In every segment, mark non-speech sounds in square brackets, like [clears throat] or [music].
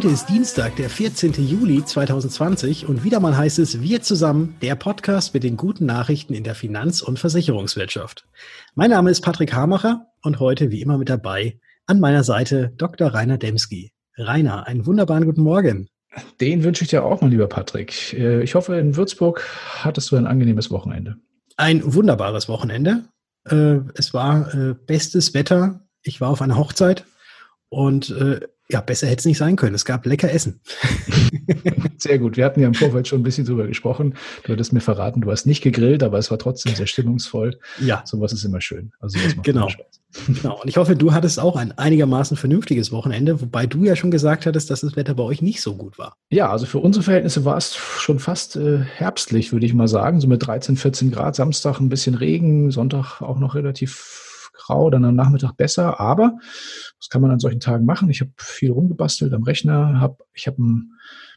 Heute ist Dienstag, der 14. Juli 2020 und wieder mal heißt es Wir zusammen, der Podcast mit den guten Nachrichten in der Finanz- und Versicherungswirtschaft. Mein Name ist Patrick Hamacher und heute wie immer mit dabei an meiner Seite Dr. Rainer Demski. Rainer, einen wunderbaren guten Morgen. Den wünsche ich dir auch mal, lieber Patrick. Äh, ich hoffe, in Würzburg hattest du ein angenehmes Wochenende. Ein wunderbares Wochenende. Äh, es war äh, bestes Wetter. Ich war auf einer Hochzeit und ja, besser hätte es nicht sein können. Es gab lecker Essen. [laughs] Sehr gut. Wir hatten ja im Vorfeld schon ein bisschen drüber gesprochen. Du hattest mir verraten, du hast nicht gegrillt, aber es war trotzdem sehr stimmungsvoll. Ja. Sowas ist immer schön. Also genau. Genau. Und ich hoffe, du hattest auch ein einigermaßen vernünftiges Wochenende, wobei du ja schon gesagt hattest, dass das Wetter bei euch nicht so gut war. Ja, also für unsere Verhältnisse war es schon fast äh, herbstlich, würde ich mal sagen. So mit 13, 14 Grad. Samstag ein bisschen Regen, Sonntag auch noch relativ grau, dann am Nachmittag besser. Aber was kann man an solchen Tagen machen? Ich habe viel rumgebastelt am Rechner, hab, ich habe ein,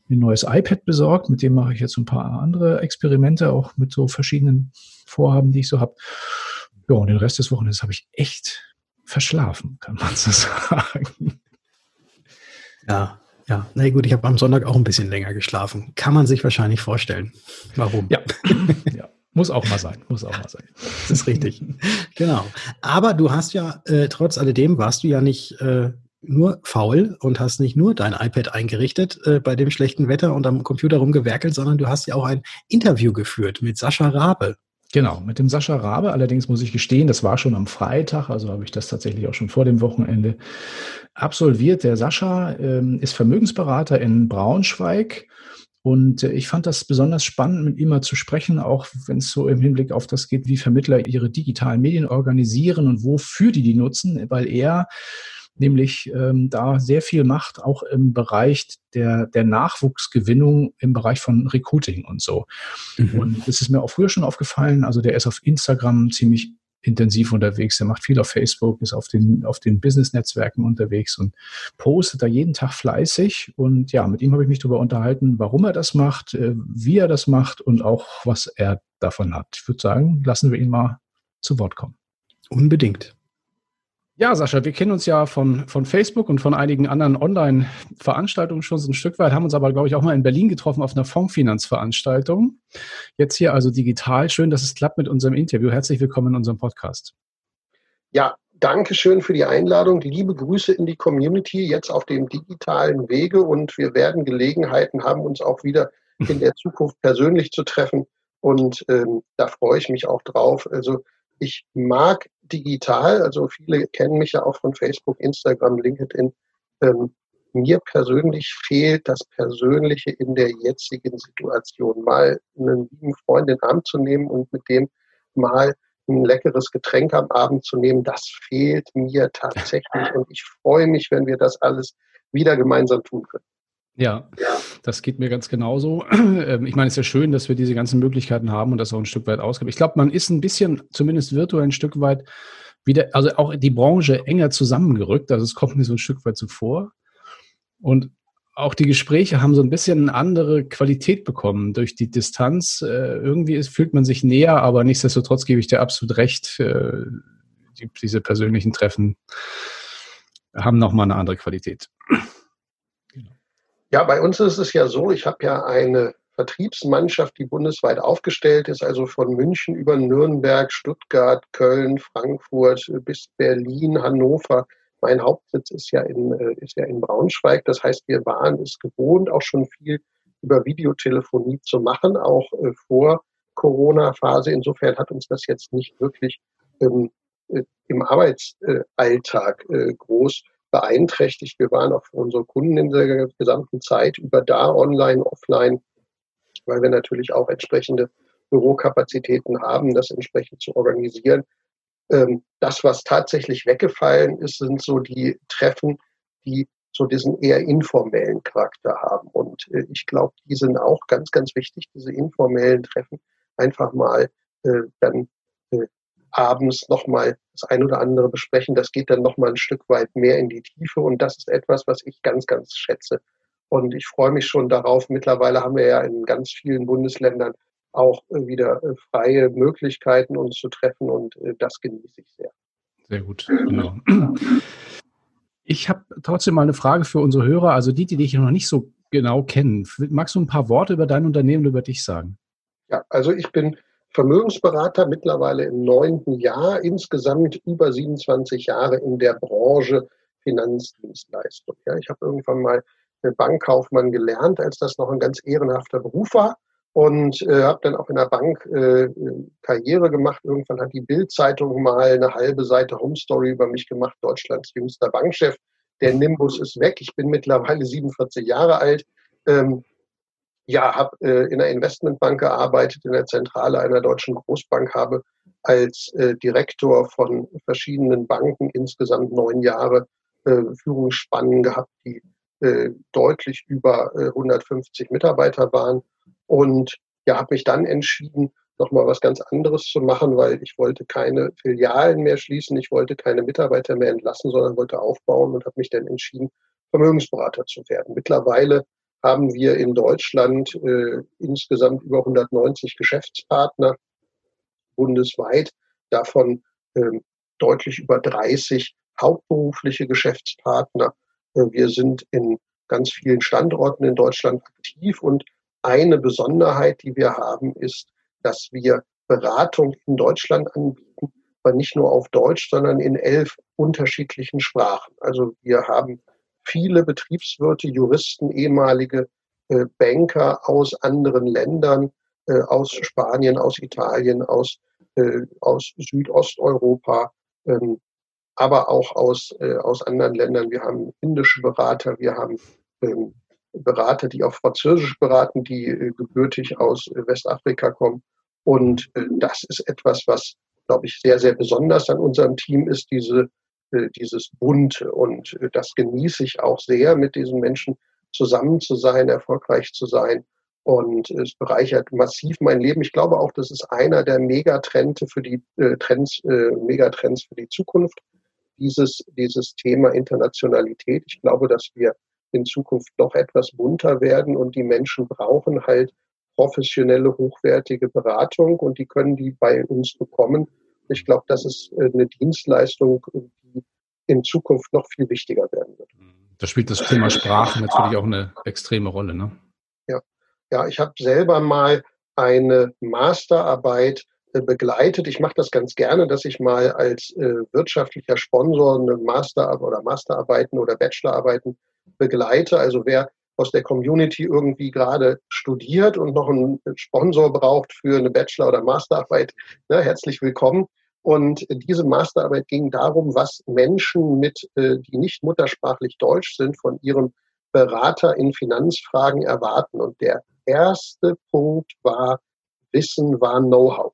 ein neues iPad besorgt, mit dem mache ich jetzt ein paar andere Experimente, auch mit so verschiedenen Vorhaben, die ich so habe. Ja, und den Rest des Wochenendes habe ich echt verschlafen, kann man so [laughs] sagen. Ja, ja, na gut, ich habe am Sonntag auch ein bisschen länger geschlafen. Kann man sich wahrscheinlich vorstellen. Warum? Ja. [laughs] ja. Muss auch mal sein, muss auch mal sein. Das ist richtig. [laughs] genau. Aber du hast ja, äh, trotz alledem warst du ja nicht äh, nur faul und hast nicht nur dein iPad eingerichtet äh, bei dem schlechten Wetter und am Computer rumgewerkelt, sondern du hast ja auch ein Interview geführt mit Sascha Rabe. Genau, mit dem Sascha Rabe. Allerdings muss ich gestehen, das war schon am Freitag, also habe ich das tatsächlich auch schon vor dem Wochenende absolviert. Der Sascha ähm, ist Vermögensberater in Braunschweig und äh, ich fand das besonders spannend, mit ihm mal zu sprechen, auch wenn es so im Hinblick auf das geht, wie Vermittler ihre digitalen Medien organisieren und wofür die die nutzen, weil er nämlich ähm, da sehr viel macht, auch im Bereich der, der Nachwuchsgewinnung, im Bereich von Recruiting und so. Mhm. Und das ist mir auch früher schon aufgefallen. Also der ist auf Instagram ziemlich intensiv unterwegs. Er macht viel auf Facebook, ist auf den, auf den Business-Netzwerken unterwegs und postet da jeden Tag fleißig. Und ja, mit ihm habe ich mich darüber unterhalten, warum er das macht, äh, wie er das macht und auch was er davon hat. Ich würde sagen, lassen wir ihn mal zu Wort kommen. Unbedingt. Ja, Sascha, wir kennen uns ja von, von Facebook und von einigen anderen Online-Veranstaltungen schon so ein Stück weit, haben uns aber, glaube ich, auch mal in Berlin getroffen auf einer Fondsfinanzveranstaltung. Jetzt hier also digital. Schön, dass es klappt mit unserem Interview. Herzlich willkommen in unserem Podcast. Ja, danke schön für die Einladung. Liebe Grüße in die Community jetzt auf dem digitalen Wege und wir werden Gelegenheiten haben, uns auch wieder in der Zukunft persönlich zu treffen. Und ähm, da freue ich mich auch drauf. Also ich mag digital, also viele kennen mich ja auch von Facebook, Instagram, LinkedIn. Ähm, mir persönlich fehlt das Persönliche in der jetzigen Situation. Mal einen lieben Freund in den Arm zu nehmen und mit dem mal ein leckeres Getränk am Abend zu nehmen, das fehlt mir tatsächlich. Und ich freue mich, wenn wir das alles wieder gemeinsam tun können. Ja, das geht mir ganz genauso. [clears throat] Ähm, ich meine, es ist ja schön, dass wir diese ganzen Möglichkeiten haben und das auch ein Stück weit ausgibt. Ich glaube, man ist ein bisschen, zumindest virtuell ein Stück weit wieder, also auch die Branche enger zusammengerückt. Also es kommt mir so ein Stück weit zuvor. Und auch die Gespräche haben so ein bisschen eine andere Qualität bekommen durch die Distanz. Äh, irgendwie fühlt man sich näher, aber nichtsdestotrotz gebe ich dir absolut recht. Äh, die, diese persönlichen Treffen haben nochmal eine andere Qualität. Ja, bei uns ist es ja so, ich habe ja eine Vertriebsmannschaft, die bundesweit aufgestellt ist, also von München über Nürnberg, Stuttgart, Köln, Frankfurt bis Berlin, Hannover. Mein Hauptsitz ist ja in, äh, ist ja in Braunschweig. Das heißt, wir waren es gewohnt, auch schon viel über Videotelefonie zu machen, auch äh, vor Corona-Phase. Insofern hat uns das jetzt nicht wirklich ähm, äh, im Arbeitsalltag groß beeinträchtigt. Wir waren auch für unsere Kunden in der gesamten Zeit über da, online, offline, weil wir natürlich auch entsprechende Bürokapazitäten haben, das entsprechend zu organisieren. Ähm, das, was tatsächlich weggefallen ist, sind so die Treffen, die so diesen eher informellen Charakter haben. Und äh, ich glaube, die sind auch ganz, ganz wichtig, diese informellen Treffen, einfach mal äh, dann äh, abends nochmal das ein oder andere besprechen. Das geht dann nochmal ein Stück weit mehr in die Tiefe und das ist etwas, was ich ganz, ganz schätze. Und ich freue mich schon darauf. Mittlerweile haben wir ja in ganz vielen Bundesländern auch äh, wieder äh, freie Möglichkeiten, uns zu treffen und äh, das genieße ich sehr. Sehr gut, genau. Ich habe trotzdem mal eine Frage für unsere Hörer, also die, die dich noch nicht so genau kennen. Magst du ein paar Worte über dein Unternehmen über dich sagen? Ja, also ich bin Vermögensberater mittlerweile im neunten Jahr, insgesamt über 27 Jahre in der Branche Finanzdienstleistung. Ja, ich habe irgendwann mal Bankkaufmann gelernt, als das noch ein ganz ehrenhafter Beruf war und äh, habe dann auch in der Bank äh, Karriere gemacht. Irgendwann hat die Bild-Zeitung mal eine halbe Seite Home Story über mich gemacht, Deutschlands jüngster Bankchef. Der Nimbus ist weg. Ich bin mittlerweile 47 Jahre alt. Ähm, ja, habe äh, in der Investmentbank gearbeitet, in der Zentrale einer deutschen Großbank, habe als äh, Direktor von verschiedenen Banken insgesamt neun Jahre äh, Führungsspannen gehabt, die äh, deutlich über äh, 150 Mitarbeiter waren und ja, habe mich dann entschieden, nochmal was ganz anderes zu machen, weil ich wollte keine Filialen mehr schließen, ich wollte keine Mitarbeiter mehr entlassen, sondern wollte aufbauen und habe mich dann entschieden, Vermögensberater zu werden. Mittlerweile haben wir in Deutschland äh, insgesamt über 190 Geschäftspartner bundesweit, davon äh, deutlich über 30 hauptberufliche Geschäftspartner. Äh, wir sind in ganz vielen Standorten in Deutschland aktiv und eine Besonderheit, die wir haben, ist, dass wir Beratung in Deutschland anbieten, aber nicht nur auf Deutsch, sondern in elf unterschiedlichen Sprachen. Also wir haben viele Betriebswirte, Juristen, ehemalige äh, Banker aus anderen Ländern, äh, aus Spanien, aus Italien, aus, äh, aus Südosteuropa, ähm, aber auch aus, äh, aus anderen Ländern. Wir haben indische Berater, wir haben ähm, Berater, die auf Französisch beraten, die äh, gebürtig aus äh, Westafrika kommen. Und äh, das ist etwas, was, glaube ich, sehr, sehr besonders an unserem Team ist, diese, dieses Bunte. Und das genieße ich auch sehr, mit diesen Menschen zusammen zu sein, erfolgreich zu sein. Und es bereichert massiv mein Leben. Ich glaube auch, das ist einer der Megatrends für die äh, Trends, äh, Megatrends für die Zukunft. Dieses, dieses Thema Internationalität. Ich glaube, dass wir in Zukunft doch etwas bunter werden und die Menschen brauchen halt professionelle, hochwertige Beratung und die können die bei uns bekommen. Ich glaube, das ist äh, eine Dienstleistung, die in Zukunft noch viel wichtiger werden wird. Da spielt das Thema Sprache natürlich auch eine extreme Rolle, ne? Ja, ja ich habe selber mal eine Masterarbeit äh, begleitet. Ich mache das ganz gerne, dass ich mal als äh, wirtschaftlicher Sponsor eine Master- oder Masterarbeiten oder Bachelorarbeiten begleite. Also wer aus der Community irgendwie gerade studiert und noch einen Sponsor braucht für eine Bachelor- oder Masterarbeit, ne, herzlich willkommen. Und diese Masterarbeit ging darum, was Menschen mit, äh, die nicht muttersprachlich Deutsch sind, von ihrem Berater in Finanzfragen erwarten. Und der erste Punkt war, Wissen war Know-how.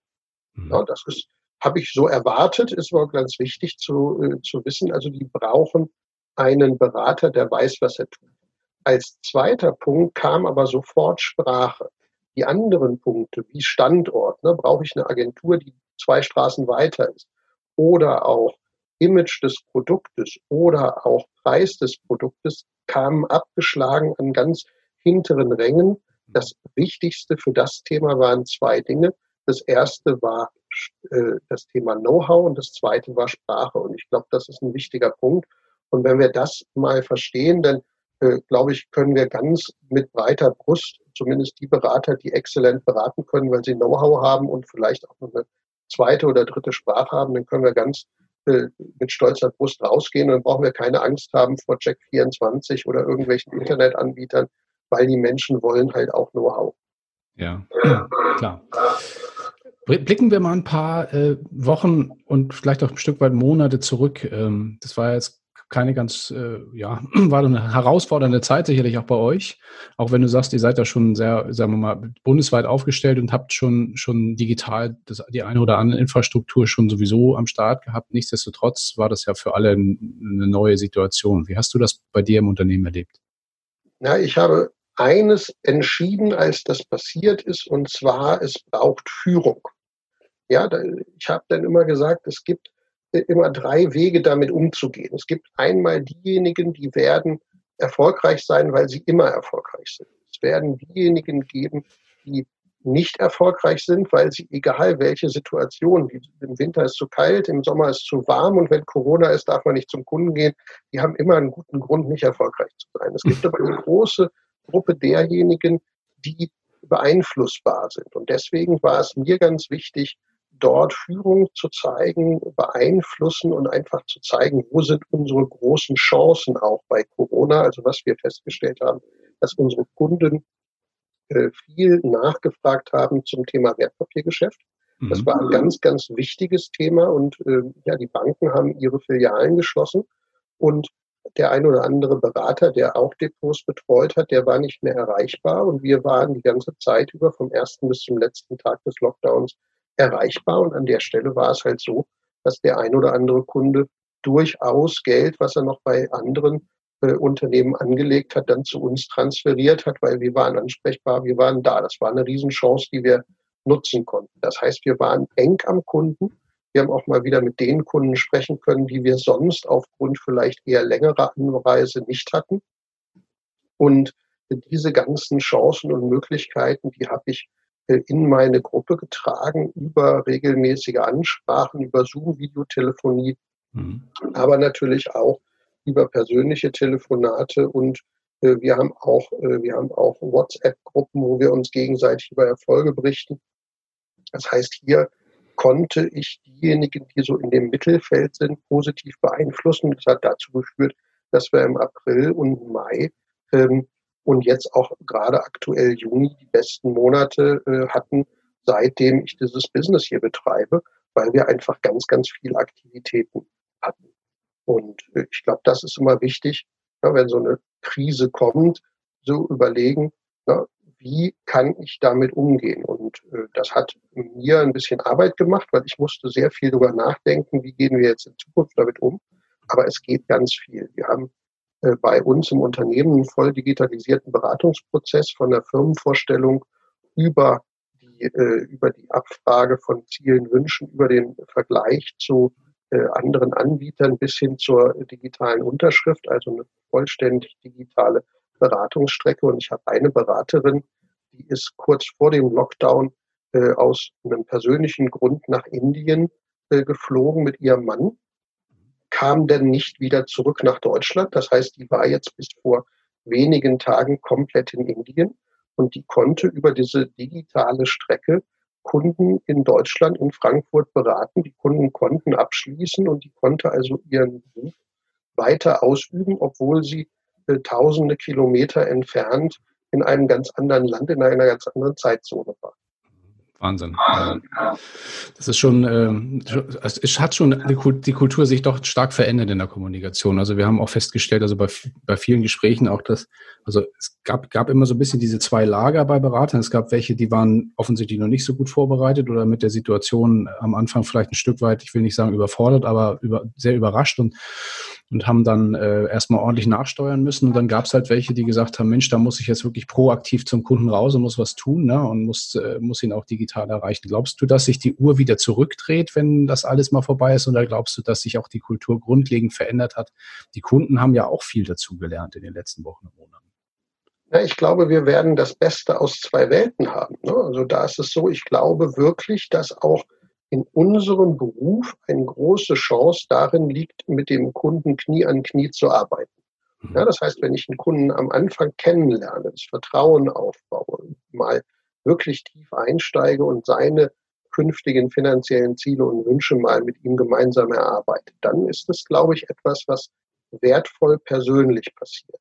Mhm. Ja, das ist, habe ich so erwartet, ist aber ganz wichtig zu, äh, zu wissen. Also die brauchen einen Berater, der weiß, was er tut. Als zweiter Punkt kam aber sofort Sprache. Die anderen Punkte wie Standort, ne, brauche ich eine Agentur, die zwei Straßen weiter ist. Oder auch Image des Produktes oder auch Preis des Produktes kamen abgeschlagen an ganz hinteren Rängen. Das Wichtigste für das Thema waren zwei Dinge. Das erste war äh, das Thema Know-how und das zweite war Sprache. Und ich glaube, das ist ein wichtiger Punkt. Und wenn wir das mal verstehen, dann äh, glaube ich, können wir ganz mit breiter Brust, zumindest die Berater, die exzellent beraten können, weil sie Know-how haben und vielleicht auch noch eine zweite oder dritte Sprache haben, dann können wir ganz äh, mit stolzer Brust rausgehen und dann brauchen wir keine Angst haben vor Check24 oder irgendwelchen Internetanbietern, weil die Menschen wollen halt auch Know-how. Ja, klar. Blicken wir mal ein paar äh, Wochen und vielleicht auch ein Stück weit Monate zurück. Ähm, das war jetzt keine ganz, äh, ja, [clears throat] war eine herausfordernde Zeit sicherlich auch bei euch. Auch wenn du sagst, ihr seid da schon sehr, sagen wir mal, bundesweit aufgestellt und habt schon, schon digital das, die eine oder andere Infrastruktur schon sowieso am Start gehabt. Nichtsdestotrotz war das ja für alle eine neue Situation. Wie hast du das bei dir im Unternehmen erlebt? Ja, ich habe eines entschieden, als das passiert ist, und zwar, es braucht Führung. Ja, ich habe dann immer gesagt, es gibt immer drei Wege, damit umzugehen. Es gibt einmal diejenigen, die werden erfolgreich sein, weil sie immer erfolgreich sind. Es werden diejenigen geben, die nicht erfolgreich sind, weil sie, egal welche Situation, im Winter ist zu kalt, im Sommer ist zu warm und wenn Corona ist, darf man nicht zum Kunden gehen, die haben immer einen guten Grund, nicht erfolgreich zu sein. Es gibt aber eine große Gruppe derjenigen, die beeinflussbar sind. Und deswegen war es mir ganz wichtig, dort Führung zu zeigen, beeinflussen und einfach zu zeigen, wo sind unsere großen Chancen auch bei Corona. Also was wir festgestellt haben, dass unsere Kunden äh, viel nachgefragt haben zum Thema Wertpapiergeschäft. Das mhm. war ein ganz, ganz wichtiges Thema und äh, ja, die Banken haben ihre Filialen geschlossen und der ein oder andere Berater, der auch Depots betreut hat, der war nicht mehr erreichbar und wir waren die ganze Zeit über vom ersten bis zum letzten Tag des Lockdowns erreichbar und an der Stelle war es halt so, dass der ein oder andere Kunde durchaus Geld, was er noch bei anderen äh, Unternehmen angelegt hat, dann zu uns transferiert hat, weil wir waren ansprechbar, wir waren da. Das war eine Riesenchance, die wir nutzen konnten. Das heißt, wir waren eng am Kunden. Wir haben auch mal wieder mit den Kunden sprechen können, die wir sonst aufgrund vielleicht eher längerer Anreise nicht hatten. Und diese ganzen Chancen und Möglichkeiten, die habe ich in meine Gruppe getragen über regelmäßige Ansprachen, über Zoom-Videotelefonie, mhm. aber natürlich auch über persönliche Telefonate und äh, wir haben auch, äh, wir haben auch WhatsApp-Gruppen, wo wir uns gegenseitig über Erfolge berichten. Das heißt, hier konnte ich diejenigen, die so in dem Mittelfeld sind, positiv beeinflussen. Das hat dazu geführt, dass wir im April und Mai ähm, und jetzt auch gerade aktuell Juni die besten Monate äh, hatten, seitdem ich dieses Business hier betreibe, weil wir einfach ganz, ganz viele Aktivitäten hatten. Und äh, ich glaube, das ist immer wichtig, ja, wenn so eine Krise kommt, so überlegen, ja, wie kann ich damit umgehen? Und äh, das hat mir ein bisschen Arbeit gemacht, weil ich musste sehr viel darüber nachdenken, wie gehen wir jetzt in Zukunft damit um. Aber es geht ganz viel. Wir haben bei uns im Unternehmen einen voll digitalisierten Beratungsprozess von der Firmenvorstellung über die, äh, über die Abfrage von Zielen, Wünschen, über den Vergleich zu äh, anderen Anbietern bis hin zur digitalen Unterschrift, also eine vollständig digitale Beratungsstrecke. Und ich habe eine Beraterin, die ist kurz vor dem Lockdown äh, aus einem persönlichen Grund nach Indien äh, geflogen mit ihrem Mann, kam dann nicht wieder zurück nach Deutschland. Das heißt, die war jetzt bis vor wenigen Tagen komplett in Indien und die konnte über diese digitale Strecke Kunden in Deutschland, in Frankfurt beraten. Die Kunden konnten abschließen und die konnte also ihren Beruf weiter ausüben, obwohl sie äh, tausende Kilometer entfernt in einem ganz anderen Land, in einer ganz anderen Zeitzone war. Wahnsinn. Das ist schon, ähm, es hat schon die Kultur sich doch stark verändert in der Kommunikation. Also wir haben auch festgestellt, also bei, bei vielen Gesprächen auch das, also es gab, gab immer so ein bisschen diese zwei Lager bei Beratern. Es gab welche, die waren offensichtlich noch nicht so gut vorbereitet oder mit der Situation am Anfang vielleicht ein Stück weit, ich will nicht sagen überfordert, aber über, sehr überrascht und und haben dann äh, erstmal ordentlich nachsteuern müssen. Und dann gab es halt welche, die gesagt haben, Mensch, da muss ich jetzt wirklich proaktiv zum Kunden raus und muss was tun ne? und muss, äh, muss ihn auch digital erreichen. Glaubst du, dass sich die Uhr wieder zurückdreht, wenn das alles mal vorbei ist? Oder glaubst du, dass sich auch die Kultur grundlegend verändert hat? Die Kunden haben ja auch viel dazu gelernt in den letzten Wochen und Monaten. Ja, ich glaube, wir werden das Beste aus zwei Welten haben. Ne? Also da ist es so, ich glaube wirklich, dass auch in unserem Beruf eine große Chance darin liegt, mit dem Kunden Knie an Knie zu arbeiten. Mhm. Ja, das heißt, wenn ich einen Kunden am Anfang kennenlerne, das Vertrauen aufbaue, mal wirklich tief einsteige und seine künftigen finanziellen Ziele und Wünsche mal mit ihm gemeinsam erarbeite, dann ist das, glaube ich, etwas, was wertvoll persönlich passiert.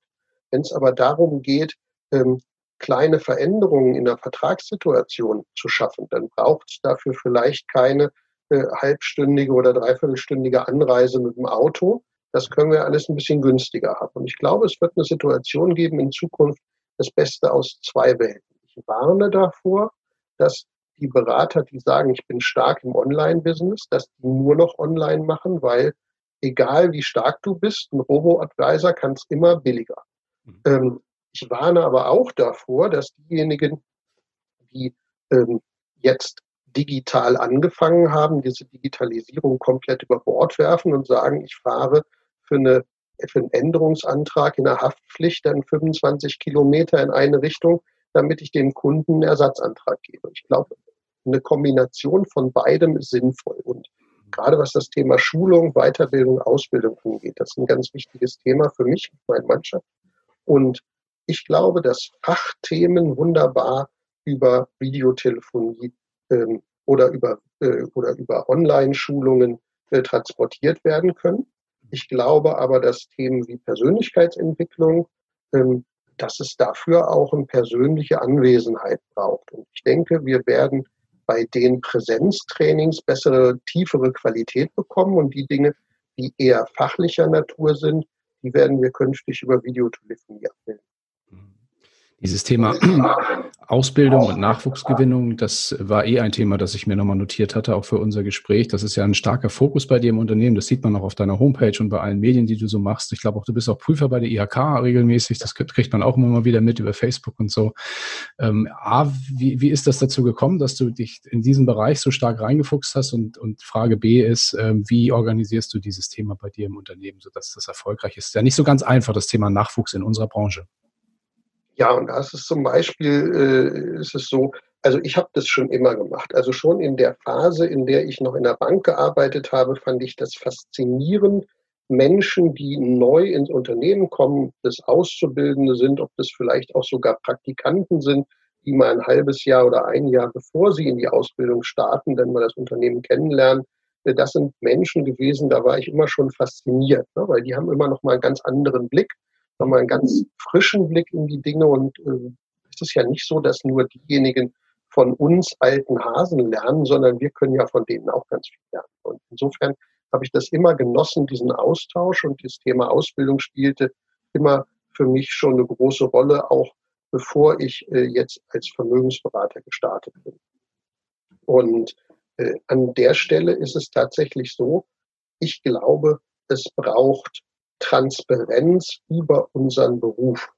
Wenn es aber darum geht, ähm, kleine Veränderungen in der Vertragssituation zu schaffen, dann braucht es dafür vielleicht keine äh, halbstündige oder dreiviertelstündige Anreise mit dem Auto. Das können wir alles ein bisschen günstiger haben. Und ich glaube, es wird eine Situation geben in Zukunft, das Beste aus zwei Welten. Ich warne davor, dass die Berater, die sagen, ich bin stark im Online-Business, dass die nur noch online machen, weil egal wie stark du bist, ein Robo-Advisor kann es immer billiger. Mhm. Ähm, ich warne aber auch davor, dass diejenigen, die ähm, jetzt digital angefangen haben, diese Digitalisierung komplett über Bord werfen und sagen, ich fahre für, eine, für einen Änderungsantrag in der Haftpflicht dann 25 Kilometer in eine Richtung, damit ich dem Kunden einen Ersatzantrag gebe. Ich glaube, eine Kombination von beidem ist sinnvoll. Und gerade was das Thema Schulung, Weiterbildung, Ausbildung angeht, das ist ein ganz wichtiges Thema für mich, meine Mannschaft. Und ich glaube, dass Fachthemen wunderbar über Videotelefonie ähm, oder über, äh, oder über Online-Schulungen äh, transportiert werden können. Ich glaube aber, dass Themen wie Persönlichkeitsentwicklung, ähm, dass es dafür auch eine persönliche Anwesenheit braucht. Und ich denke, wir werden bei den Präsenztrainings bessere, tiefere Qualität bekommen und die Dinge, die eher fachlicher Natur sind, die werden wir künftig über Videotelefonie abbilden. Dieses Thema [clears throat] Ausbildung und Nachwuchsgewinnung, das war eh ein Thema, das ich mir nochmal notiert hatte, auch für unser Gespräch. Das ist ja ein starker Fokus bei dir im Unternehmen. Das sieht man auch auf deiner Homepage und bei allen Medien, die du so machst. Ich glaube auch, du bist auch Prüfer bei der IHK regelmäßig. Das kriegt man auch immer mal wieder mit über Facebook und so. Ähm, A, wie, wie ist das dazu gekommen, dass du dich in diesen Bereich so stark reingefuchst hast? Und, und Frage B ist, ähm, wie organisierst du dieses Thema bei dir im Unternehmen, sodass das erfolgreich ist? Ja, nicht so ganz einfach, das Thema Nachwuchs in unserer Branche. Ja, und da ist es zum Beispiel, äh, ist es so, also ich habe das schon immer gemacht. Also schon in der Phase, in der ich noch in der Bank gearbeitet habe, fand ich das faszinierend, Menschen, die neu ins Unternehmen kommen, das Auszubildende sind, ob das vielleicht auch sogar Praktikanten sind, die mal ein halbes Jahr oder ein Jahr bevor sie in die Ausbildung starten, dann mal das Unternehmen kennenlernen. Äh, das sind Menschen gewesen, da war ich immer schon fasziniert, ne? weil die haben immer noch mal einen ganz anderen Blick nochmal einen ganz frischen Blick in die Dinge. Und äh, es ist ja nicht so, dass nur diejenigen von uns alten Hasen lernen, sondern wir können ja von denen auch ganz viel lernen. Und insofern habe ich das immer genossen, diesen Austausch und das Thema Ausbildung spielte immer für mich schon eine große Rolle, auch bevor ich äh, jetzt als Vermögensberater gestartet bin. Und äh, an der Stelle ist es tatsächlich so, ich glaube, es braucht Transparenz über unseren Beruf.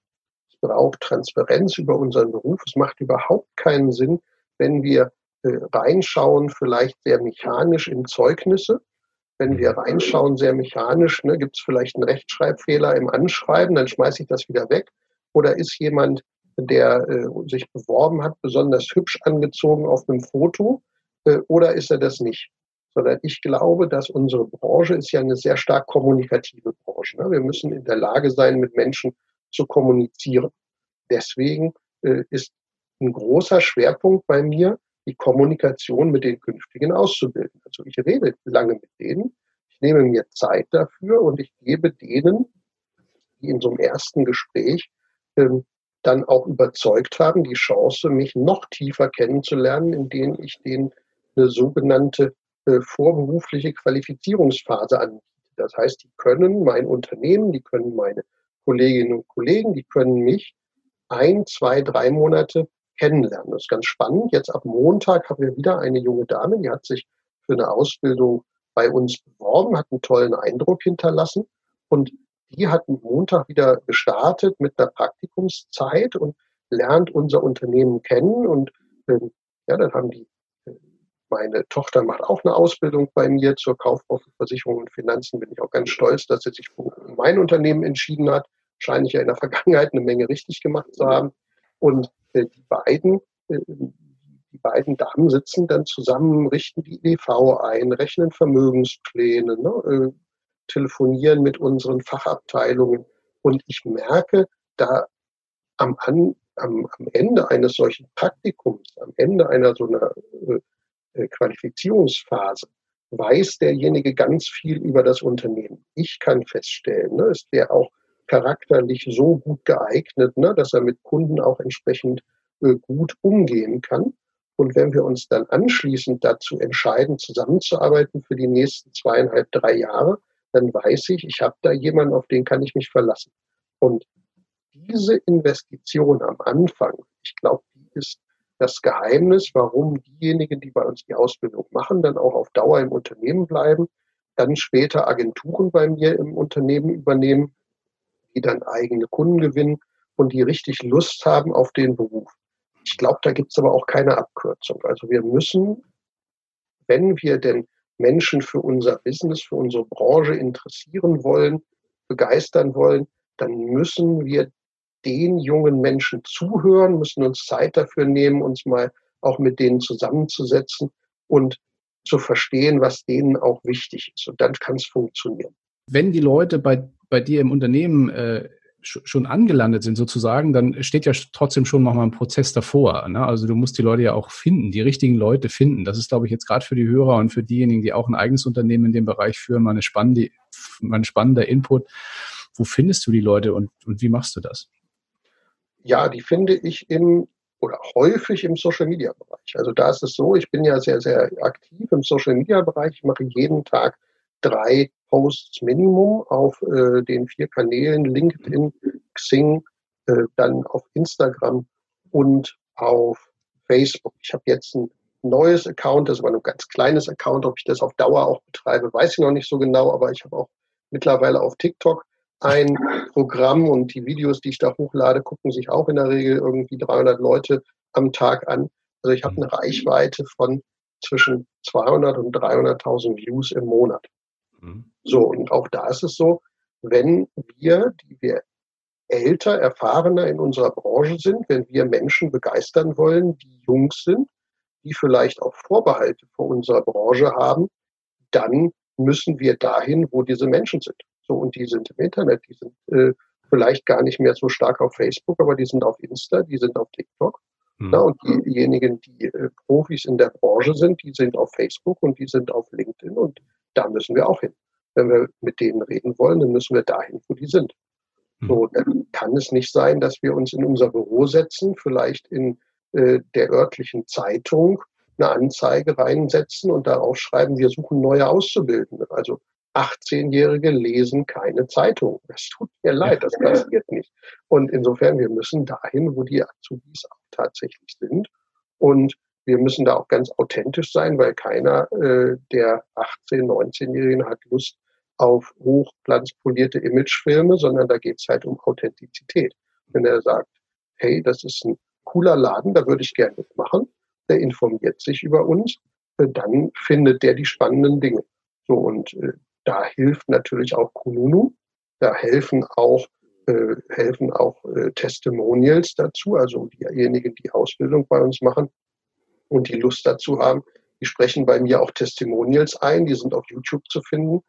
Es braucht Transparenz über unseren Beruf. Es macht überhaupt keinen Sinn, wenn wir äh, reinschauen, vielleicht sehr mechanisch in Zeugnisse. Wenn wir reinschauen, sehr mechanisch, ne, gibt es vielleicht einen Rechtschreibfehler im Anschreiben, dann schmeiße ich das wieder weg. Oder ist jemand, der äh, sich beworben hat, besonders hübsch angezogen auf einem Foto, äh, oder ist er das nicht? Sondern ich glaube, dass unsere Branche ist ja eine sehr stark kommunikative Branche. Ne? Wir müssen in der Lage sein, mit Menschen zu kommunizieren. Deswegen äh, ist ein großer Schwerpunkt bei mir die Kommunikation mit den künftigen Auszubildenden. Also ich rede lange mit denen, ich nehme mir Zeit dafür und ich gebe denen, die in so einem ersten Gespräch ähm, dann auch überzeugt haben, die Chance, mich noch tiefer kennenzulernen, indem ich denen eine sogenannte vorberufliche Qualifizierungsphase anbietet. Das heißt, die können mein Unternehmen, die können meine Kolleginnen und Kollegen, die können mich ein, zwei, drei Monate kennenlernen. Das ist ganz spannend. Jetzt ab Montag haben wir wieder eine junge Dame, die hat sich für eine Ausbildung bei uns beworben, hat einen tollen Eindruck hinterlassen und die hat Montag wieder gestartet mit einer Praktikumszeit und lernt unser Unternehmen kennen und ähm, ja, dann haben die meine Tochter macht auch eine Ausbildung bei mir zur Kauffrau für Versicherung und Finanzen. Bin ich auch ganz stolz, dass sie sich für mein Unternehmen entschieden hat. Scheine ich ja in der [laughs] Vergangenheit eine Menge richtig gemacht zu haben. Und äh, die beiden, äh, die beiden Damen sitzen dann zusammen, richten die EDV ein, rechnen Vermögenspläne, ne, äh, telefonieren mit unseren Fachabteilungen. Und ich merke, da am, am, am Ende eines solchen Praktikums, am Ende einer so einer Qualifizierungsphase weiß derjenige ganz viel über das Unternehmen. Ich kann feststellen, ne, ist der auch charakterlich so gut geeignet, ne, dass er mit Kunden auch entsprechend äh, gut umgehen kann. Und wenn wir uns dann anschließend dazu entscheiden, zusammenzuarbeiten für die nächsten zweieinhalb, drei Jahre, dann weiß ich, ich habe da jemanden, auf den kann ich mich verlassen. Und diese Investition am Anfang, ich glaube, die ist das Geheimnis, warum diejenigen, die bei uns die Ausbildung machen, dann auch auf Dauer im Unternehmen bleiben, dann später Agenturen bei mir im Unternehmen übernehmen, die dann eigene Kunden gewinnen und die richtig Lust haben auf den Beruf. Ich glaube, da gibt es aber auch keine Abkürzung. Also wir müssen, wenn wir denn Menschen für unser Business, für unsere Branche interessieren wollen, begeistern wollen, dann müssen wir den jungen Menschen zuhören, müssen uns Zeit dafür nehmen, uns mal auch mit denen zusammenzusetzen und zu verstehen, was denen auch wichtig ist. Und dann kann es funktionieren. Wenn die Leute bei, bei dir im Unternehmen äh, schon angelandet sind sozusagen, dann steht ja trotzdem schon nochmal ein Prozess davor. Ne? Also du musst die Leute ja auch finden, die richtigen Leute finden. Das ist, glaube ich, jetzt gerade für die Hörer und für diejenigen, die auch ein eigenes Unternehmen in dem Bereich führen, mal, eine spannende, mal ein spannender Input. Wo findest du die Leute und, und wie machst du das? Ja, die finde ich im oder häufig im Social Media Bereich. Also da ist es so, ich bin ja sehr, sehr aktiv im Social Media Bereich. Ich mache jeden Tag drei Posts Minimum auf äh, den vier Kanälen LinkedIn, Xing, äh, dann auf Instagram und auf Facebook. Ich habe jetzt ein neues Account, das war ein ganz kleines Account. Ob ich das auf Dauer auch betreibe, weiß ich noch nicht so genau, aber ich habe auch mittlerweile auf TikTok ein Programm und die Videos, die ich da hochlade, gucken sich auch in der Regel irgendwie 300 Leute am Tag an. Also ich habe eine Reichweite von zwischen 200 und 300.000 Views im Monat. Mhm. So, und auch da ist es so, wenn wir, die wir älter, erfahrener in unserer Branche sind, wenn wir Menschen begeistern wollen, die jung sind, die vielleicht auch Vorbehalte vor unserer Branche haben, dann müssen wir dahin, wo diese Menschen sind. So, und die sind im Internet, die sind äh, vielleicht gar nicht mehr so stark auf Facebook, aber die sind auf Insta, die sind auf TikTok. Mhm. Na, und diejenigen, die äh, Profis in der Branche sind, die sind auf Facebook und die sind auf LinkedIn und da müssen wir auch hin. Wenn wir mit denen reden wollen, dann müssen wir dahin, wo die sind. Mhm. So, dann kann es nicht sein, dass wir uns in unser Büro setzen, vielleicht in äh, der örtlichen Zeitung eine Anzeige reinsetzen und darauf schreiben, wir suchen neue Auszubildende. Also 18-Jährige lesen keine Zeitung. Das tut mir leid, das passiert nicht. Und insofern, wir müssen dahin, wo die Azubis auch tatsächlich sind. Und wir müssen da auch ganz authentisch sein, weil keiner äh, der 18-, 19-Jährigen hat Lust auf hochglanzpolierte Imagefilme, sondern da geht es halt um Authentizität. Wenn er sagt, hey, das ist ein cooler Laden, da würde ich gerne mitmachen, der informiert sich über uns, äh, dann findet der die spannenden Dinge. So, und äh, da hilft natürlich auch Kununu, da helfen auch äh, helfen auch äh, Testimonials dazu, also diejenigen, die Ausbildung bei uns machen, und die Lust dazu haben, die sprechen bei mir auch Testimonials ein, die sind auf YouTube zu finden.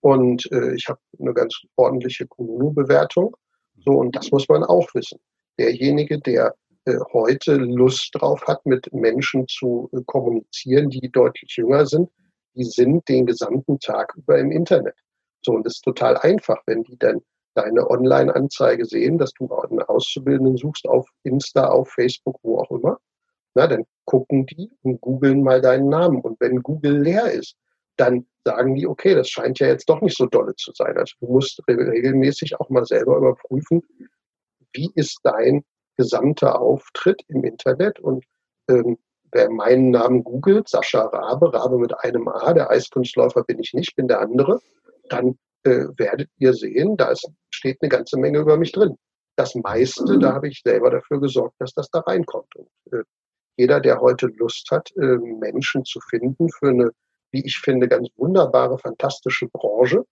Und äh, ich habe eine ganz ordentliche Kununu-Bewertung. So, und das muss man auch wissen. Derjenige, der äh, heute Lust drauf hat, mit Menschen zu äh, kommunizieren, die deutlich jünger sind, die sind den gesamten Tag über im Internet. So, und das ist total einfach, wenn die dann deine Online-Anzeige sehen, dass du einen Auszubildenden suchst auf Insta, auf Facebook, wo auch immer na, dann gucken die und googeln mal deinen Namen. Und wenn Google leer ist, dann sagen die, okay, das scheint ja jetzt doch nicht so dolle zu sein. Also du musst regelmäßig auch mal selber überprüfen, wie ist dein gesamter Auftritt im Internet und ähm, wer meinen Namen googelt, Sascha Rabe, Rabe mit einem A, der Eiskunstläufer bin ich nicht, bin der andere, dann äh, werdet ihr sehen, da ist, steht eine ganze Menge über mich drin. Das meiste, da habe ich selber dafür gesorgt, dass das da reinkommt. Und äh, jeder, der heute Lust hat, ähm, Menschen zu finden für eine, wie ich finde, ganz wunderbare, fantastische Branche,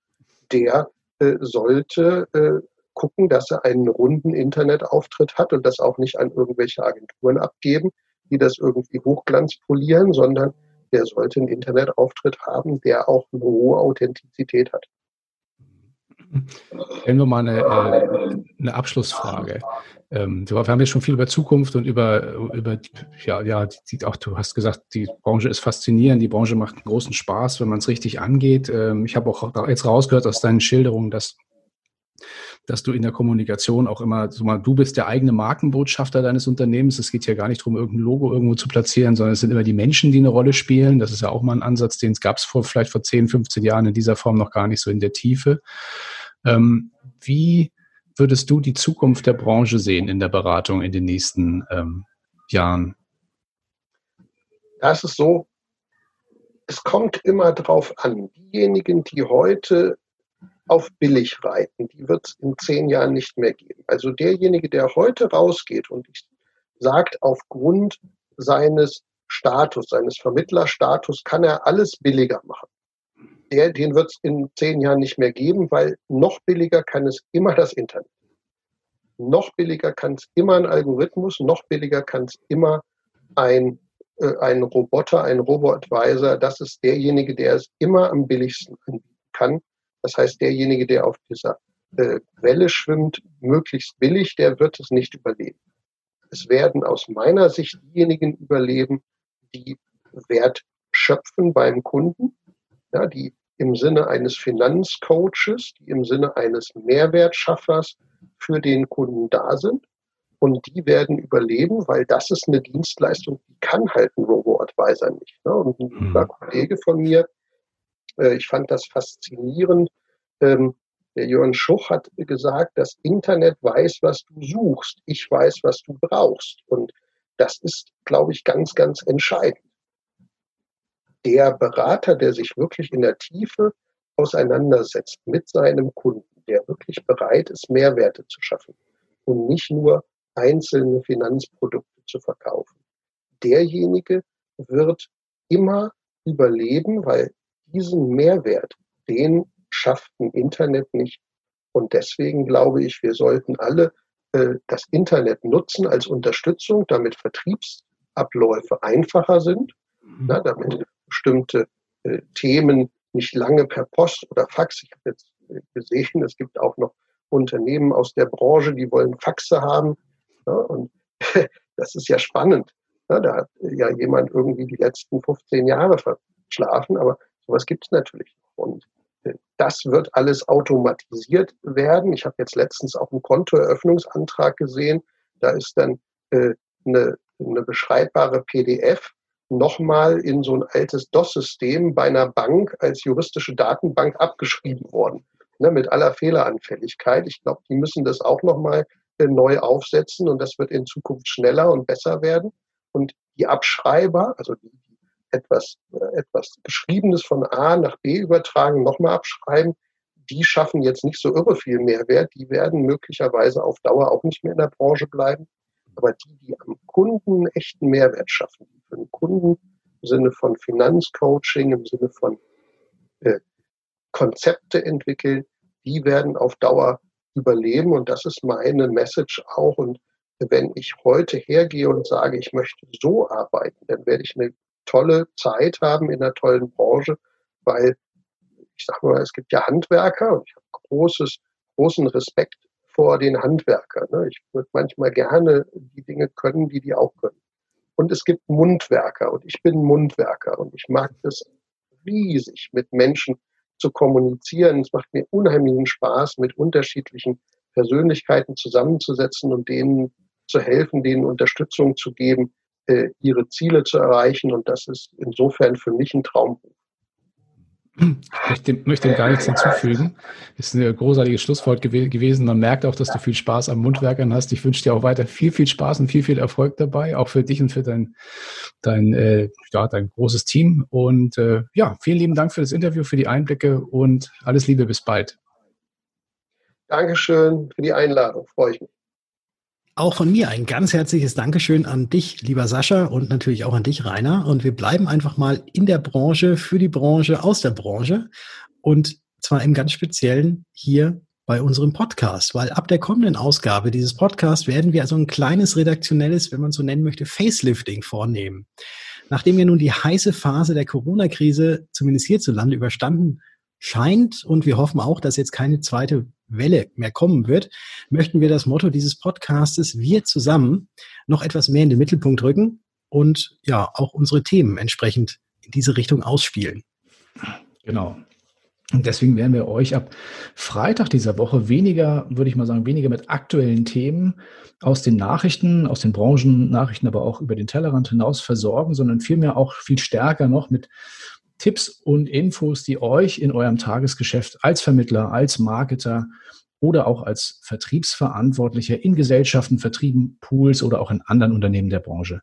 der äh, sollte äh, gucken, dass er einen runden Internetauftritt hat und das auch nicht an irgendwelche Agenturen abgeben, die das irgendwie Hochglanz polieren, sondern der sollte einen Internetauftritt haben, der auch eine hohe Authentizität hat. Stellen wir mal eine, äh, eine Abschlussfrage. Ähm, wir haben jetzt schon viel über Zukunft und über, über ja, ja, die, auch du hast gesagt, die Branche ist faszinierend, die Branche macht großen Spaß, wenn man es richtig angeht. Ähm, ich habe auch jetzt rausgehört aus deinen Schilderungen, dass dass du in der Kommunikation auch immer, du bist der eigene Markenbotschafter deines Unternehmens. Es geht ja gar nicht darum, irgendein Logo irgendwo zu platzieren, sondern es sind immer die Menschen, die eine Rolle spielen. Das ist ja auch mal ein Ansatz, den es gab es vor vielleicht vor 10, 15 Jahren in dieser Form noch gar nicht so in der Tiefe. Ähm, wie würdest du die Zukunft der Branche sehen in der Beratung in den nächsten ähm, Jahren? Das ist so, es kommt immer drauf an. Diejenigen, die heute auf billig reiten, die wird es in zehn Jahren nicht mehr geben. Also derjenige, der heute rausgeht und sagt, aufgrund seines Status, seines Vermittlerstatus, kann er alles billiger machen der, den wird es in zehn Jahren nicht mehr geben, weil noch billiger kann es immer das Internet. noch billiger kann es immer ein Algorithmus, noch billiger kann es immer ein, äh, ein Roboter, ein Robo-Advisor. Das ist derjenige, der es immer am billigsten anbieten kann. Das heißt, derjenige, der auf dieser äh, Welle schwimmt, möglichst billig, der wird es nicht überleben. Es werden aus meiner Sicht diejenigen überleben, die Wert schöpfen beim Kunden, ja, die im Sinne eines Finanzcoaches, die im Sinne eines Mehrwertschaffers für den Kunden da sind. Und die werden überleben, weil das ist eine Dienstleistung, die kann halt ein Robo-Advisor nicht. Ne? Und ein lieber mhm. Kollege von mir, äh, ich fand das faszinierend, ähm, der Jörn Schuch hat gesagt, das Internet weiß, was du suchst. Ich weiß, was du brauchst. Und das ist, glaube ich, ganz, ganz entscheidend. Der Berater, der sich wirklich in der Tiefe auseinandersetzt mit seinem Kunden, der wirklich bereit ist, Mehrwerte zu schaffen und nicht nur einzelne Finanzprodukte zu verkaufen. Derjenige wird immer überleben, weil diesen Mehrwert, den schafft ein Internet nicht. Und deswegen glaube ich, wir sollten alle äh, das Internet nutzen als Unterstützung, damit Vertriebsabläufe einfacher sind, mhm. na, damit bestimmte äh, Themen nicht lange per Post oder Fax. Ich habe jetzt äh, gesehen, es gibt auch noch Unternehmen aus der Branche, die wollen Faxe haben. Ja, und [laughs] das ist ja spannend. Ja, da hat ja jemand irgendwie die letzten 15 Jahre verschlafen, aber sowas gibt es natürlich. Und das wird alles automatisiert werden. Ich habe jetzt letztens auch einen Kontoeröffnungsantrag gesehen. Da ist dann äh, eine, eine beschreibbare PDF nochmal in so ein altes DOS-System bei einer Bank als juristische Datenbank abgeschrieben worden, ne, mit aller Fehleranfälligkeit. Ich glaube, die müssen das auch nochmal äh, neu aufsetzen und das wird in Zukunft schneller und besser werden. Und die Abschreiber, also die, etwas, äh, etwas Geschriebenes von A nach B übertragen, nochmal abschreiben, die schaffen jetzt nicht so irre viel Mehrwert. Die werden möglicherweise auf Dauer auch nicht mehr in der Branche bleiben. Aber die, die am Kunden echten Mehrwert schaffen, die für den Kunden im Sinne von Finanzcoaching, im Sinne von äh, Konzepte entwickeln, die werden auf Dauer überleben. Und das ist meine Message auch. Und wenn ich heute hergehe und sage, ich möchte so arbeiten, dann werde ich eine tolle Zeit haben in einer tollen Branche, weil ich sage mal, es gibt ja Handwerker und ich habe großes, großen Respekt vor den Handwerkern. Ne? Ich würde manchmal gerne die Dinge können, die die auch können. Und es gibt Mundwerker und ich bin Mundwerker und ich mag das riesig, mit Menschen zu kommunizieren. Es macht mir unheimlichen Spaß, mit unterschiedlichen Persönlichkeiten zusammenzusetzen und denen zu helfen, denen Unterstützung zu geben, äh, ihre Ziele zu erreichen. Und das ist insofern für mich ein Traumberuf. Ich möchte, möchte gar nichts hinzufügen. Ist ein großartiges Schlusswort gew gewesen. Man merkt auch, dass du viel Spaß am Mundwerkern hast. Ich wünsche dir auch weiter viel, viel Spaß und viel, viel Erfolg dabei, auch für dich und für dein, dein, äh, ja, dein großes Team. Und äh, ja, vielen lieben Dank für das Interview, für die Einblicke und alles Liebe, bis bald. Dankeschön für die Einladung, freue ich mich. Auch von mir ein ganz herzliches Dankeschön an dich, lieber Sascha, und natürlich auch an dich, Rainer. Und wir bleiben einfach mal in der Branche, für die Branche, aus der Branche. Und zwar im ganz Speziellen hier bei unserem Podcast, weil ab der kommenden Ausgabe dieses Podcasts werden wir also ein kleines redaktionelles, wenn man so nennen möchte, Facelifting vornehmen. Nachdem ja nun die heiße Phase der Corona-Krise zumindest hierzulande überstanden scheint und wir hoffen auch, dass jetzt keine zweite Welle mehr kommen wird, möchten wir das Motto dieses Podcastes Wir zusammen noch etwas mehr in den Mittelpunkt rücken und ja auch unsere Themen entsprechend in diese Richtung ausspielen. Genau. Und deswegen werden wir euch ab Freitag dieser Woche weniger, würde ich mal sagen, weniger mit aktuellen Themen aus den Nachrichten, aus den Branchennachrichten, aber auch über den Tellerrand hinaus versorgen, sondern vielmehr auch viel stärker noch mit Tipps und Infos, die euch in eurem Tagesgeschäft als Vermittler, als Marketer oder auch als Vertriebsverantwortlicher in Gesellschaften, Vertrieben, Pools oder auch in anderen Unternehmen der Branche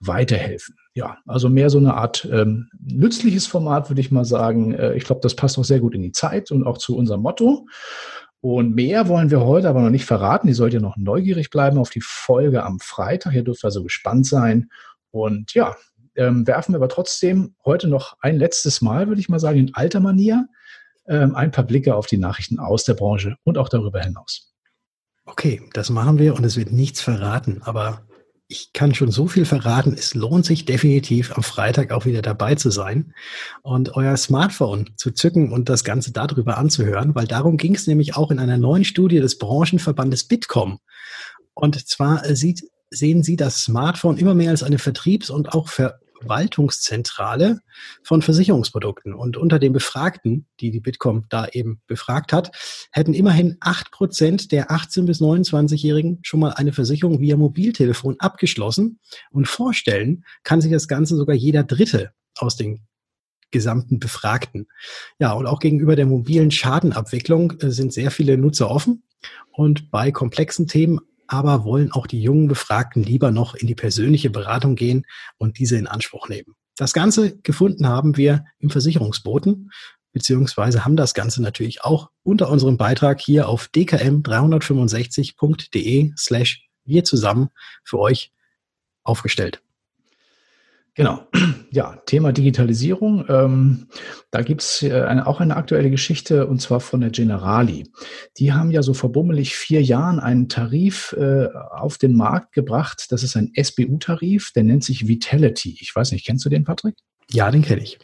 weiterhelfen. Ja, also mehr so eine Art ähm, nützliches Format, würde ich mal sagen. Äh, ich glaube, das passt auch sehr gut in die Zeit und auch zu unserem Motto. Und mehr wollen wir heute aber noch nicht verraten. Ihr sollt ja noch neugierig bleiben auf die Folge am Freitag. Ihr dürft also gespannt sein. Und ja, ähm, werfen wir aber trotzdem heute noch ein letztes Mal, würde ich mal sagen, in alter Manier ähm, ein paar Blicke auf die Nachrichten aus der Branche und auch darüber hinaus. Okay, das machen wir und es wird nichts verraten, aber ich kann schon so viel verraten. Es lohnt sich definitiv am Freitag auch wieder dabei zu sein und euer Smartphone zu zücken und das Ganze darüber anzuhören, weil darum ging es nämlich auch in einer neuen Studie des Branchenverbandes Bitkom. Und zwar sieht, sehen Sie das Smartphone immer mehr als eine Vertriebs- und auch Ver Verwaltungszentrale von Versicherungsprodukten. Und unter den Befragten, die die Bitkom da eben befragt hat, hätten immerhin acht Prozent der 18- bis 29-Jährigen schon mal eine Versicherung via Mobiltelefon abgeschlossen. Und vorstellen kann sich das Ganze sogar jeder Dritte aus den gesamten Befragten. Ja, und auch gegenüber der mobilen Schadenabwicklung äh, sind sehr viele Nutzer offen. Und bei komplexen Themen aber wollen auch die jungen Befragten lieber noch in die persönliche Beratung gehen und diese in Anspruch nehmen. Das Ganze gefunden haben wir im Versicherungsboten, beziehungsweise haben das Ganze natürlich auch unter unserem Beitrag hier auf dkm365.de slash wir zusammen für euch aufgestellt. Genau. [clears throat] Ja, Thema Digitalisierung. Ähm, da gibt's äh, eine, auch eine aktuelle Geschichte und zwar von der Generali. Die haben ja so verbummelig vier Jahren einen Tarif äh, auf den Markt gebracht. Das ist ein SBU-Tarif, der nennt sich Vitality. Ich weiß nicht, kennst du den, Patrick? Ja, den kenne ich.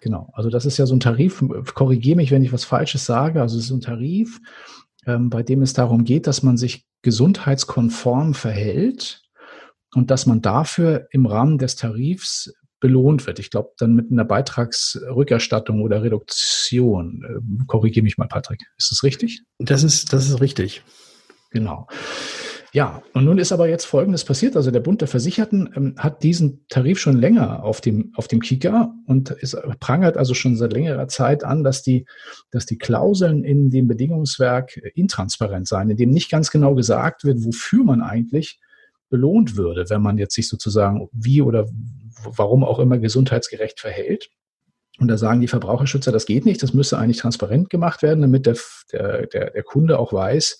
Genau. Also das ist ja so ein Tarif, korrigiere mich, wenn ich was Falsches sage. Also es ist ein Tarif, ähm, bei dem es darum geht, dass man sich gesundheitskonform verhält und dass man dafür im Rahmen des Tarifs belohnt wird. Ich glaube, dann mit einer Beitragsrückerstattung oder Reduktion. Äh, Korrigiere mich mal, Patrick. Ist das richtig? Das ist, das ist richtig. Genau. Ja, und nun ist aber jetzt Folgendes passiert. Also der Bund der Versicherten ähm, hat diesen Tarif schon länger auf dem, auf dem Kika und ist, prangert also schon seit längerer Zeit an, dass die, dass die Klauseln in dem Bedingungswerk intransparent seien, in dem nicht ganz genau gesagt wird, wofür man eigentlich belohnt würde, wenn man jetzt sich sozusagen wie oder warum auch immer gesundheitsgerecht verhält. Und da sagen die Verbraucherschützer, das geht nicht, das müsste eigentlich transparent gemacht werden, damit der, der, der, der Kunde auch weiß,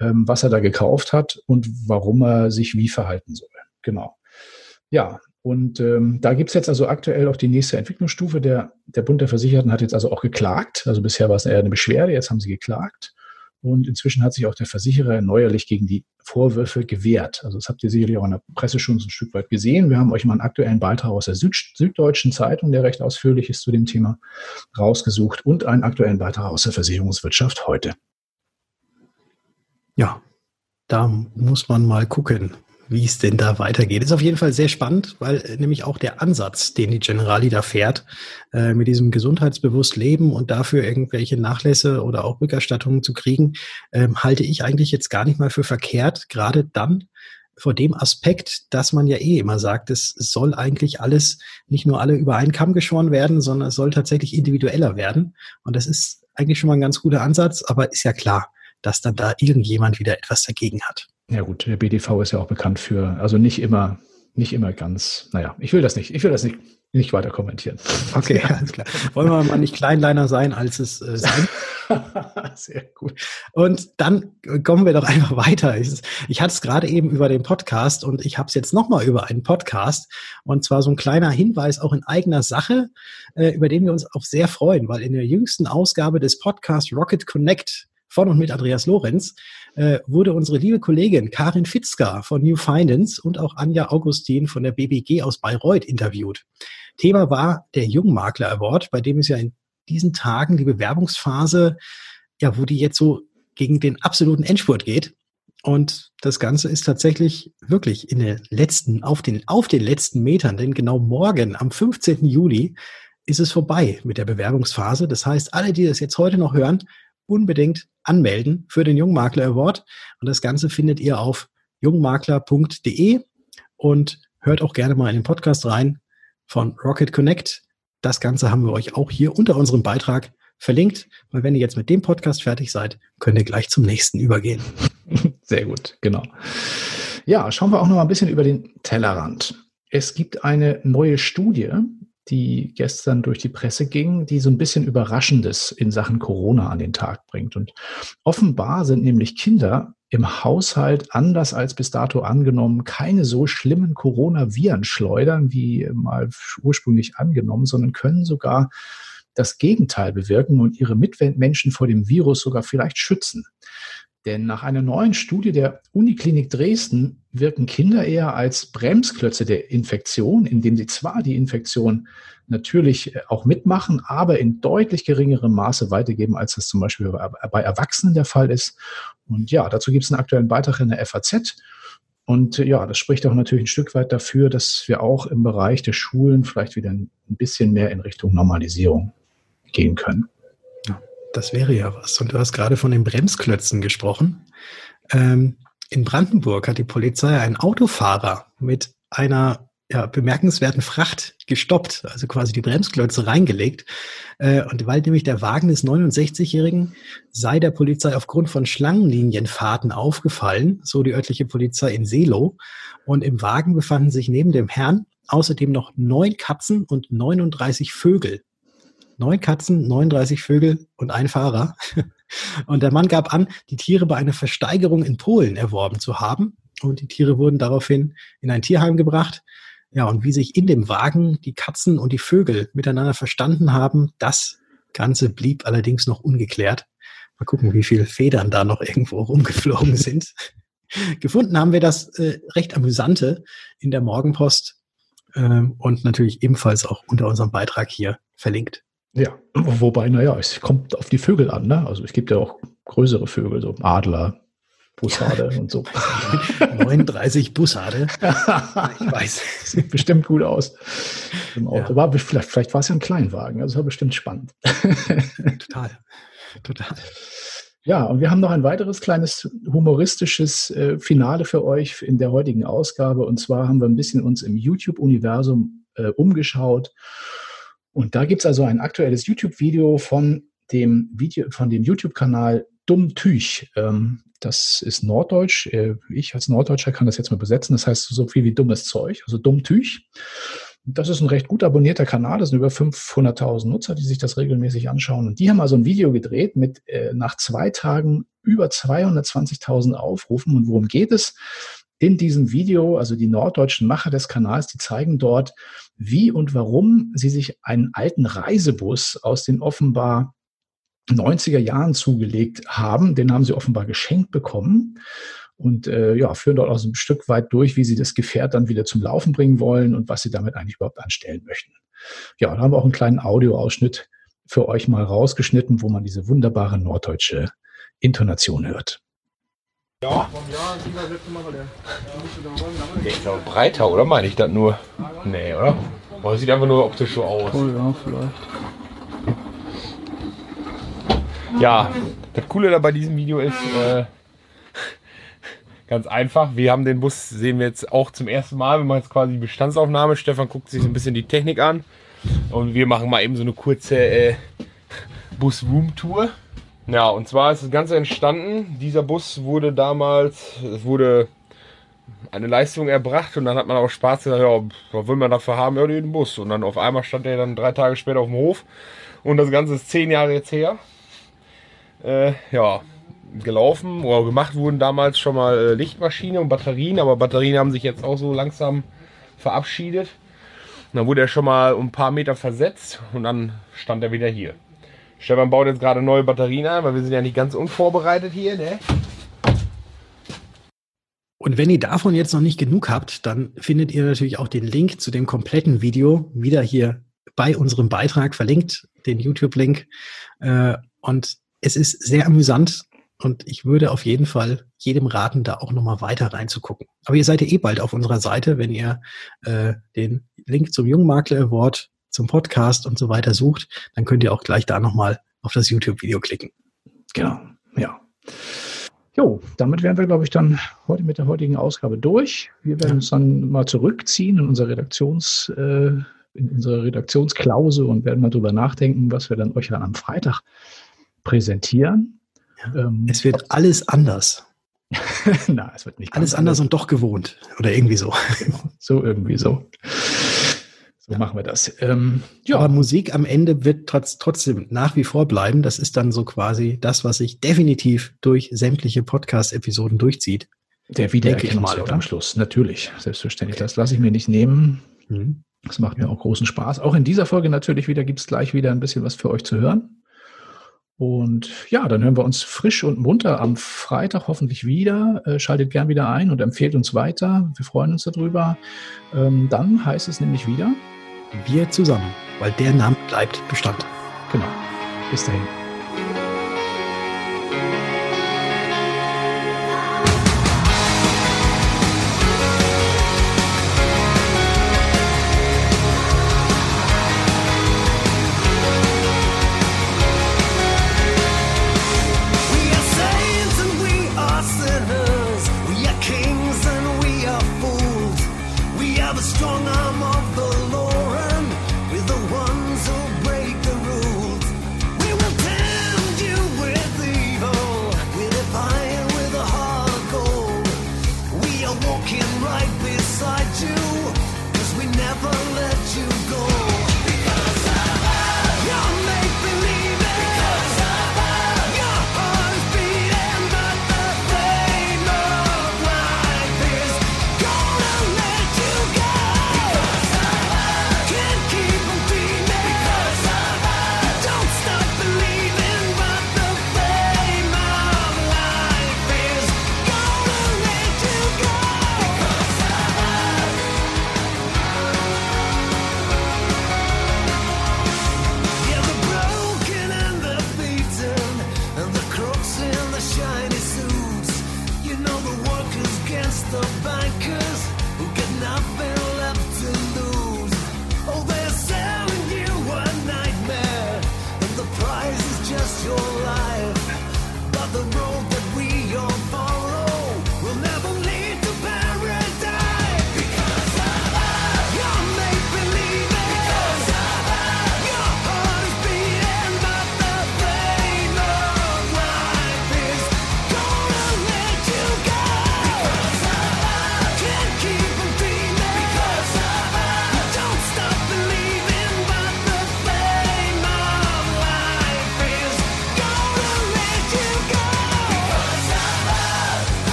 ähm, was er da gekauft hat und warum er sich wie verhalten soll. Genau. Ja, und ähm, da gibt's jetzt also aktuell auch die nächste Entwicklungsstufe. Der, der Bund der Versicherten hat jetzt also auch geklagt. Also bisher war es eher eine Beschwerde, jetzt haben sie geklagt. Und inzwischen hat sich auch der Versicherer neuerlich gegen die Vorwürfe gewehrt. Also das habt ihr sicherlich auch in der Presse schon so ein Stück weit gesehen. Wir haben euch mal einen aktuellen Beitrag aus der Süd Süddeutschen Zeitung, der recht ausführlich ist zu dem Thema, rausgesucht und einen aktuellen Beitrag aus der Versicherungswirtschaft heute. Ja, da muss man mal gucken, wie es denn da weitergeht. Ist auf jeden Fall sehr spannend, weil äh, nämlich auch der Ansatz, den die Generali da fährt, äh, mit diesem gesundheitsbewusst Leben und dafür irgendwelche Nachlässe oder auch Rückerstattungen zu kriegen, ähm, halte ich eigentlich jetzt gar nicht mal für verkehrt, gerade dann, vor dem Aspekt, dass man ja eh immer sagt, es soll eigentlich alles, nicht nur alle über einen Kamm geschoren werden, sondern es soll tatsächlich individueller werden. Und das ist eigentlich schon mal ein ganz guter Ansatz, aber ist ja klar, dass dann da irgendjemand wieder etwas dagegen hat. Ja gut, der BDV ist ja auch bekannt für, also nicht immer, nicht immer ganz, naja, ich will das nicht, ich will das nicht, nicht weiter kommentieren. [laughs] Okay, alles klar. Wollen wir mal nicht Kleinliner sein, als es äh, sein. [laughs] Sehr gut. Und dann kommen wir doch einfach weiter. Ich, ich hatte es gerade eben über den Podcast und ich habe es jetzt nochmal über einen Podcast. Und zwar so ein kleiner Hinweis auch in eigener Sache, äh, über den wir uns auch sehr freuen, weil in der jüngsten Ausgabe des Podcasts Rocket Connect von und mit Andreas Lorenz äh, wurde unsere liebe Kollegin Karin Fitzka von New Finance und auch Anja Augustin von der BBG aus Bayreuth interviewt. Thema war der Jungmakler Award, bei dem es ja in diesen Tagen die Bewerbungsphase, ja, wo die jetzt so gegen den absoluten Endspurt geht. Und das Ganze ist tatsächlich wirklich in den letzten, auf den, auf den letzten Metern, denn genau morgen, am 15. Juli, ist es vorbei mit der Bewerbungsphase. Das heißt, alle, die das jetzt heute noch hören, unbedingt anmelden für den Jungmakler Award. Und das Ganze findet ihr auf jungmakler.de und hört auch gerne mal in den Podcast rein von Rocket Connect. Das Ganze haben wir euch auch hier unter unserem Beitrag verlinkt, weil wenn ihr jetzt mit dem Podcast fertig seid, könnt ihr gleich zum nächsten übergehen. [laughs] Sehr gut, genau. Ja, schauen wir auch noch mal ein bisschen über den Tellerrand. Es gibt eine neue Studie, die gestern durch die Presse ging, die so ein bisschen Überraschendes in Sachen Corona an den Tag bringt. Und offenbar sind nämlich Kinder im Haushalt anders als bis dato angenommen keine so schlimmen Coronaviren schleudern wie mal ursprünglich angenommen, sondern können sogar das Gegenteil bewirken und ihre Mitmenschen vor dem Virus sogar vielleicht schützen. Denn nach einer neuen Studie der Uniklinik Dresden wirken Kinder eher als Bremsklötze der Infektion, indem sie zwar die Infektion natürlich äh, auch mitmachen, aber in deutlich geringerem Maße weitergeben, als das zum Beispiel bei Erwachsenen der Fall ist. Und ja, dazu gibt es einen aktuellen Beitrag in der FAZ. Und äh, ja, das spricht auch natürlich ein Stück weit dafür, dass wir auch im Bereich der Schulen vielleicht wieder ein bisschen mehr in Richtung Normalisierung gehen können. Das wäre ja was. Und du hast gerade von den Bremsklötzen gesprochen. Ähm, in Brandenburg hat die Polizei einen Autofahrer mit einer ja, bemerkenswerten Fracht gestoppt, also quasi die Bremsklötze reingelegt. Äh, und weil nämlich der Wagen des 69-Jährigen sei der Polizei aufgrund von Schlangenlinienfahrten aufgefallen, so die örtliche Polizei in Selo. Und im Wagen befanden sich neben dem Herrn außerdem noch neun Katzen und 39 Vögel neun Katzen, 39 Vögel und ein Fahrer. [laughs] Und der Mann gab an, die Tiere bei einer Versteigerung in Polen erworben zu haben. Und die Tiere wurden daraufhin in ein Tierheim gebracht. Ja, und wie sich in dem Wagen die Katzen und die Vögel miteinander verstanden haben, das Ganze blieb allerdings noch ungeklärt. Mal gucken, wie viele Federn da noch irgendwo rumgeflogen [laughs] sind. Gefunden haben wir das äh, recht amüsante in der Morgenpost äh, und natürlich ebenfalls auch unter unserem Beitrag hier verlinkt. Ja, wobei, naja, es kommt auf die Vögel an. Ne? Also es gibt ja auch größere Vögel, so Adler, Bussarde und so. [laughs] 39 Bussarde. [laughs] ich weiß. Sieht bestimmt gut aus. Ja. War, vielleicht, vielleicht war es ja ein Kleinwagen. Also war bestimmt spannend. [laughs] Total. Total. Ja, und wir haben noch ein weiteres kleines humoristisches äh, Finale für euch in der heutigen Ausgabe. Und zwar haben wir ein bisschen uns im YouTube-Universum äh, umgeschaut und da gibt es also ein aktuelles YouTube-Video von dem Video, von dem YouTube-Kanal Dummtüch. Ähm, das ist Norddeutsch. Äh, ich als Norddeutscher kann das jetzt mal besetzen. Das heißt so viel wie dummes Zeug, also Dummtüch. Das ist ein recht gut abonnierter Kanal. Das sind über 500.000 Nutzer, die sich das regelmäßig anschauen. Und die haben also ein Video gedreht mit äh, nach zwei Tagen über 220.000 Aufrufen. Und worum geht es? In diesem Video, also die norddeutschen Macher des Kanals, die zeigen dort, wie und warum sie sich einen alten Reisebus aus den offenbar 90er Jahren zugelegt haben. Den haben sie offenbar geschenkt bekommen und äh, ja, führen dort auch so ein Stück weit durch, wie sie das Gefährt dann wieder zum Laufen bringen wollen und was sie damit eigentlich überhaupt anstellen möchten. Ja, da haben wir auch einen kleinen Audioausschnitt für euch mal rausgeschnitten, wo man diese wunderbare norddeutsche Intonation hört. Ja. Der ist aber breiter, oder meine ich das nur? Nee, oder? Aber sieht einfach nur optisch so aus. Oh ja, vielleicht. Ja, das Coole da bei diesem Video ist, äh, [laughs] ganz einfach, wir haben den Bus, sehen wir jetzt auch zum ersten Mal, wir machen jetzt quasi die Bestandsaufnahme. Stefan guckt sich so ein bisschen die Technik an und wir machen mal eben so eine kurze äh, [laughs] Bus-Room-Tour. Ja, und zwar ist das Ganze entstanden. Dieser Bus wurde damals, es wurde eine Leistung erbracht und dann hat man auch Spaß gesagt, ja, was will man dafür haben? Ja, den Bus. Und dann auf einmal stand er dann drei Tage später auf dem Hof und das Ganze ist zehn Jahre jetzt her. Äh, ja, gelaufen oder gemacht wurden damals schon mal äh, Lichtmaschine und Batterien, aber Batterien haben sich jetzt auch so langsam verabschiedet. Und dann wurde er schon mal ein paar Meter versetzt und dann stand er wieder hier. Stefan baut jetzt gerade neue Batterien ein, weil wir sind ja nicht ganz unvorbereitet hier, ne? Und wenn ihr davon jetzt noch nicht genug habt, dann findet ihr natürlich auch den Link zu dem kompletten Video wieder hier bei unserem Beitrag verlinkt, den YouTube-Link. Äh, und es ist sehr amüsant und ich würde auf jeden Fall jedem raten, da auch nochmal weiter reinzugucken. Aber ihr seid ja eh bald auf unserer Seite, wenn ihr äh, den Link zum Jungmakler Award zum Podcast und so weiter sucht, dann könnt ihr auch gleich da nochmal auf das YouTube-Video klicken. Genau, ja. Jo, damit wären wir, glaube ich, dann heute mit der heutigen Ausgabe durch. Wir werden ja. uns dann mal zurückziehen in unsere Redaktions, äh, in unsere Redaktionsklause und werden mal drüber nachdenken, was wir dann euch dann am Freitag präsentieren. Ja. Ähm, es wird alles anders. [laughs] Na, es wird nicht alles anders, anders und doch gewohnt oder irgendwie so. so irgendwie so. So machen wir das. Ähm, ja. Aber Musik am Ende wird trotz, trotzdem nach wie vor bleiben. Das ist dann so quasi das, was sich definitiv durch sämtliche Podcast-Episoden durchzieht. Der Wiedererkennungswert am Schluss, natürlich, selbstverständlich. Okay. Das lasse ich mir nicht nehmen. Mhm. Das macht ja. mir auch großen Spaß. Auch in dieser Folge natürlich wieder gibt es gleich wieder ein bisschen was für euch zu hören. Und ja, dann hören wir uns frisch und munter am Freitag hoffentlich wieder. Äh, schaltet gern wieder ein und empfehlt uns weiter. Wir freuen uns darüber. Ähm, dann heißt es nämlich wieder wir zusammen, weil der Name bleibt Bestand. Genau. Bis dahin.